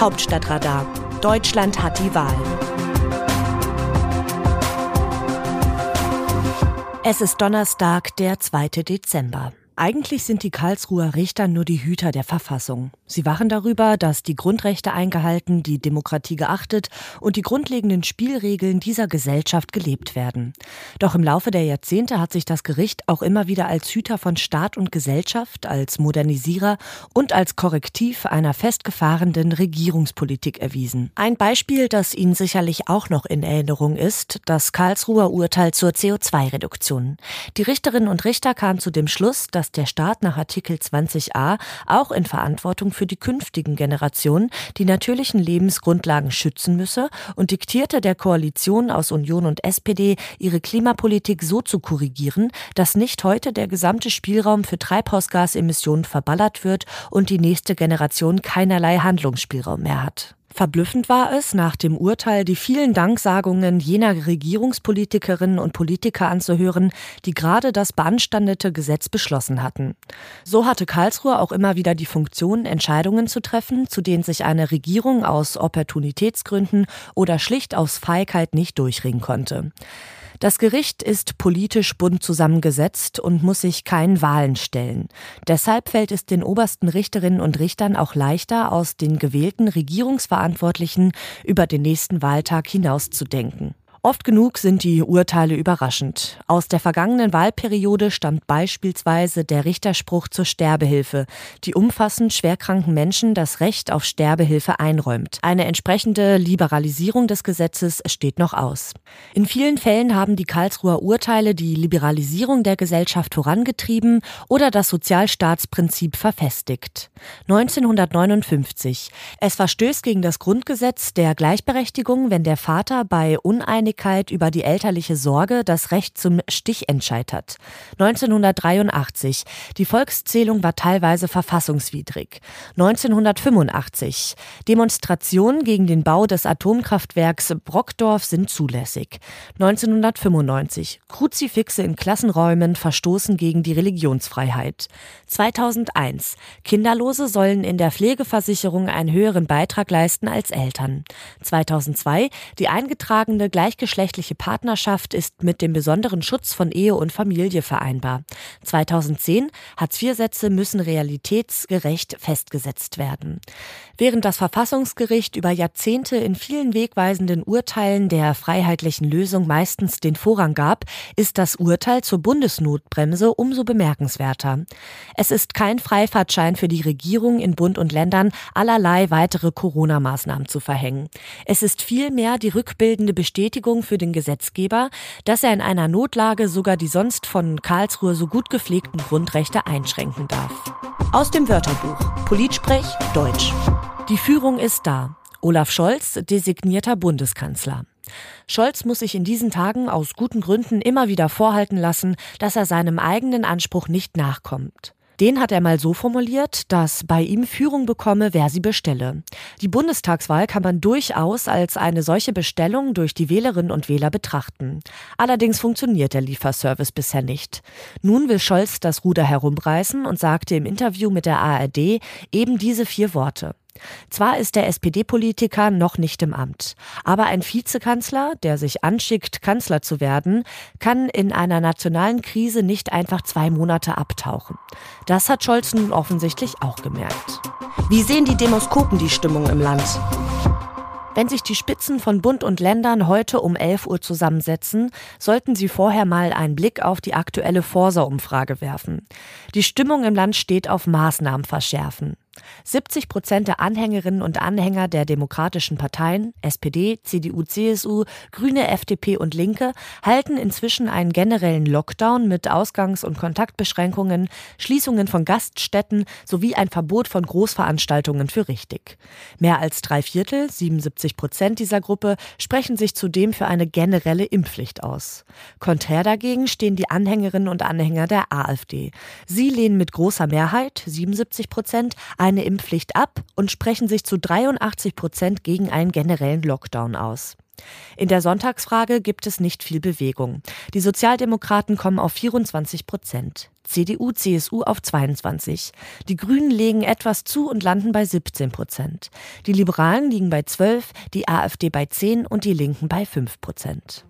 Hauptstadtradar. Deutschland hat die Wahl. Es ist Donnerstag, der 2. Dezember. Eigentlich sind die Karlsruher Richter nur die Hüter der Verfassung. Sie wachen darüber, dass die Grundrechte eingehalten, die Demokratie geachtet und die grundlegenden Spielregeln dieser Gesellschaft gelebt werden. Doch im Laufe der Jahrzehnte hat sich das Gericht auch immer wieder als Hüter von Staat und Gesellschaft, als Modernisierer und als Korrektiv einer festgefahrenen Regierungspolitik erwiesen. Ein Beispiel, das Ihnen sicherlich auch noch in Erinnerung ist, das Karlsruher Urteil zur CO2-Reduktion. Die Richterinnen und Richter kamen zu dem Schluss, dass der Staat nach Artikel 20a auch in Verantwortung für die künftigen Generationen die natürlichen Lebensgrundlagen schützen müsse und diktierte der Koalition aus Union und SPD, ihre Klimapolitik so zu korrigieren, dass nicht heute der gesamte Spielraum für Treibhausgasemissionen verballert wird und die nächste Generation keinerlei Handlungsspielraum mehr hat. Verblüffend war es, nach dem Urteil die vielen Danksagungen jener Regierungspolitikerinnen und Politiker anzuhören, die gerade das beanstandete Gesetz beschlossen hatten. So hatte Karlsruhe auch immer wieder die Funktion, Entscheidungen zu treffen, zu denen sich eine Regierung aus Opportunitätsgründen oder schlicht aus Feigheit nicht durchringen konnte. Das Gericht ist politisch bunt zusammengesetzt und muss sich keinen Wahlen stellen. Deshalb fällt es den obersten Richterinnen und Richtern auch leichter, aus den gewählten Regierungsverantwortlichen über den nächsten Wahltag hinauszudenken. Oft genug sind die Urteile überraschend. Aus der vergangenen Wahlperiode stammt beispielsweise der Richterspruch zur Sterbehilfe, die umfassend schwerkranken Menschen das Recht auf Sterbehilfe einräumt. Eine entsprechende Liberalisierung des Gesetzes steht noch aus. In vielen Fällen haben die Karlsruher Urteile die Liberalisierung der Gesellschaft vorangetrieben oder das Sozialstaatsprinzip verfestigt. 1959. Es verstößt gegen das Grundgesetz der Gleichberechtigung, wenn der Vater bei Uneinigkeit Uneinigkeit über die elterliche Sorge das Recht zum Stichentscheid hat. 1983. Die Volkszählung war teilweise verfassungswidrig. 1985. Demonstrationen gegen den Bau des Atomkraftwerks Brockdorf sind zulässig. 1995. Kruzifixe in Klassenräumen verstoßen gegen die Religionsfreiheit. 2001. Kinderlose sollen in der Pflegeversicherung einen höheren Beitrag leisten als Eltern. 2002. Die eingetragene Gleich gleichgeschlechtliche Partnerschaft ist mit dem besonderen Schutz von Ehe und Familie vereinbar. 2010 Hartz-IV-Sätze müssen realitätsgerecht festgesetzt werden. Während das Verfassungsgericht über Jahrzehnte in vielen wegweisenden Urteilen der freiheitlichen Lösung meistens den Vorrang gab, ist das Urteil zur Bundesnotbremse umso bemerkenswerter. Es ist kein Freifahrtschein für die Regierung in Bund und Ländern, allerlei weitere Corona-Maßnahmen zu verhängen. Es ist vielmehr die rückbildende Bestätigung Bestätigung für den Gesetzgeber, dass er in einer Notlage sogar die sonst von Karlsruhe so gut gepflegten Grundrechte einschränken darf. Aus dem Wörterbuch Politsprech Deutsch. Die Führung ist da. Olaf Scholz, designierter Bundeskanzler. Scholz muss sich in diesen Tagen aus guten Gründen immer wieder vorhalten lassen, dass er seinem eigenen Anspruch nicht nachkommt. Den hat er mal so formuliert, dass bei ihm Führung bekomme, wer sie bestelle. Die Bundestagswahl kann man durchaus als eine solche Bestellung durch die Wählerinnen und Wähler betrachten. Allerdings funktioniert der Lieferservice bisher nicht. Nun will Scholz das Ruder herumreißen und sagte im Interview mit der ARD eben diese vier Worte. Zwar ist der SPD-Politiker noch nicht im Amt, aber ein Vizekanzler, der sich anschickt, Kanzler zu werden, kann in einer nationalen Krise nicht einfach zwei Monate abtauchen. Das hat Scholz nun offensichtlich auch gemerkt. Wie sehen die Demoskopen die Stimmung im Land? Wenn sich die Spitzen von Bund und Ländern heute um 11 Uhr zusammensetzen, sollten sie vorher mal einen Blick auf die aktuelle Forsa-Umfrage werfen. Die Stimmung im Land steht auf Maßnahmen verschärfen. 70 Prozent der Anhängerinnen und Anhänger der demokratischen Parteien, SPD, CDU, CSU, Grüne, FDP und Linke, halten inzwischen einen generellen Lockdown mit Ausgangs- und Kontaktbeschränkungen, Schließungen von Gaststätten sowie ein Verbot von Großveranstaltungen für richtig. Mehr als drei Viertel, 77 Prozent dieser Gruppe, sprechen sich zudem für eine generelle Impfpflicht aus. Konträr dagegen stehen die Anhängerinnen und Anhänger der AfD. Sie lehnen mit großer Mehrheit, 77 Prozent, eine Impfpflicht ab und sprechen sich zu 83 Prozent gegen einen generellen Lockdown aus. In der Sonntagsfrage gibt es nicht viel Bewegung. Die Sozialdemokraten kommen auf 24 Prozent. CDU, CSU auf 22. Die Grünen legen etwas zu und landen bei 17 Prozent. Die Liberalen liegen bei 12, die AfD bei 10 und die Linken bei 5 Prozent.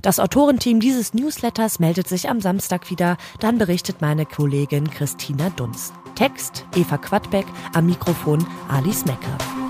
Das Autorenteam dieses Newsletters meldet sich am Samstag wieder. Dann berichtet meine Kollegin Christina Dunst. Text Eva Quadbeck, am Mikrofon Alice Mecker.